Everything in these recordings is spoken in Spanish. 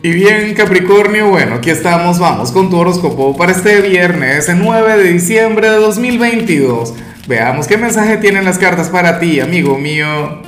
Y bien, Capricornio, bueno, aquí estamos, vamos con tu horóscopo para este viernes, el 9 de diciembre de 2022. Veamos qué mensaje tienen las cartas para ti, amigo mío.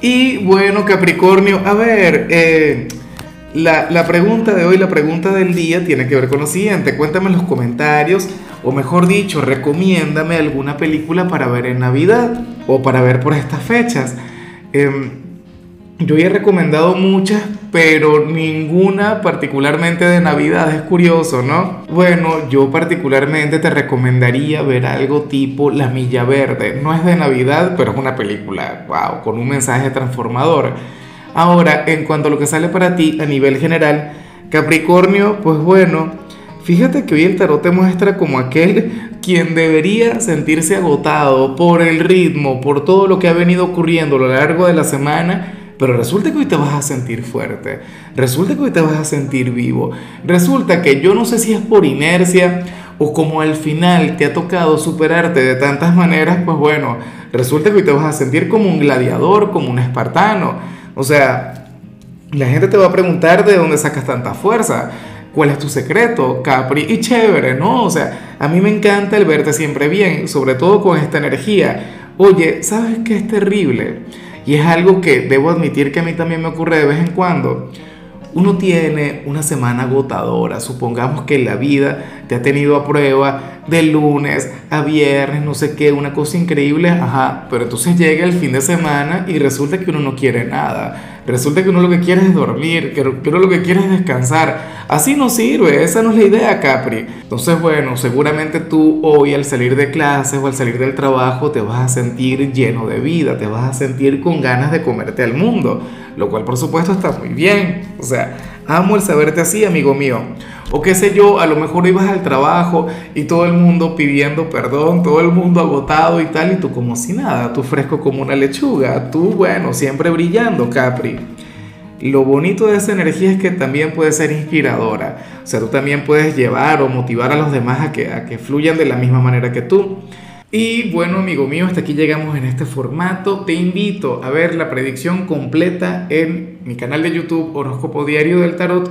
Y bueno, Capricornio, a ver, eh, la, la pregunta de hoy, la pregunta del día tiene que ver con lo siguiente. Cuéntame en los comentarios, o mejor dicho, recomiéndame alguna película para ver en Navidad o para ver por estas fechas. Em, yo he recomendado muchas, pero ninguna particularmente de Navidad, es curioso, ¿no? Bueno, yo particularmente te recomendaría ver algo tipo La Milla Verde. No es de Navidad, pero es una película, wow, con un mensaje transformador. Ahora, en cuanto a lo que sale para ti a nivel general, Capricornio, pues bueno, fíjate que hoy el tarot te muestra como aquel quien debería sentirse agotado por el ritmo, por todo lo que ha venido ocurriendo a lo largo de la semana pero resulta que hoy te vas a sentir fuerte, resulta que hoy te vas a sentir vivo, resulta que yo no sé si es por inercia o como al final te ha tocado superarte de tantas maneras, pues bueno, resulta que hoy te vas a sentir como un gladiador, como un espartano. O sea, la gente te va a preguntar de dónde sacas tanta fuerza. ¿Cuál es tu secreto, Capri? Y chévere, ¿no? O sea, a mí me encanta el verte siempre bien, sobre todo con esta energía. Oye, ¿sabes qué es terrible? Y es algo que debo admitir que a mí también me ocurre de vez en cuando. Uno tiene una semana agotadora, supongamos que la vida te ha tenido a prueba de lunes a viernes, no sé qué, una cosa increíble, ajá, pero entonces llega el fin de semana y resulta que uno no quiere nada Resulta que uno lo que quiere es dormir, que uno lo que quiere es descansar. Así no sirve, esa no es la idea, Capri. Entonces, bueno, seguramente tú hoy al salir de clases o al salir del trabajo te vas a sentir lleno de vida, te vas a sentir con ganas de comerte al mundo, lo cual por supuesto está muy bien. O sea, amo el saberte así, amigo mío. O qué sé yo, a lo mejor ibas al trabajo y todo el mundo pidiendo perdón, todo el mundo agotado y tal, y tú como si nada, tú fresco como una lechuga, tú bueno, siempre brillando, Capri. Lo bonito de esa energía es que también puede ser inspiradora, o sea, tú también puedes llevar o motivar a los demás a que, a que fluyan de la misma manera que tú. Y bueno, amigo mío, hasta aquí llegamos en este formato. Te invito a ver la predicción completa en mi canal de YouTube Horóscopo Diario del Tarot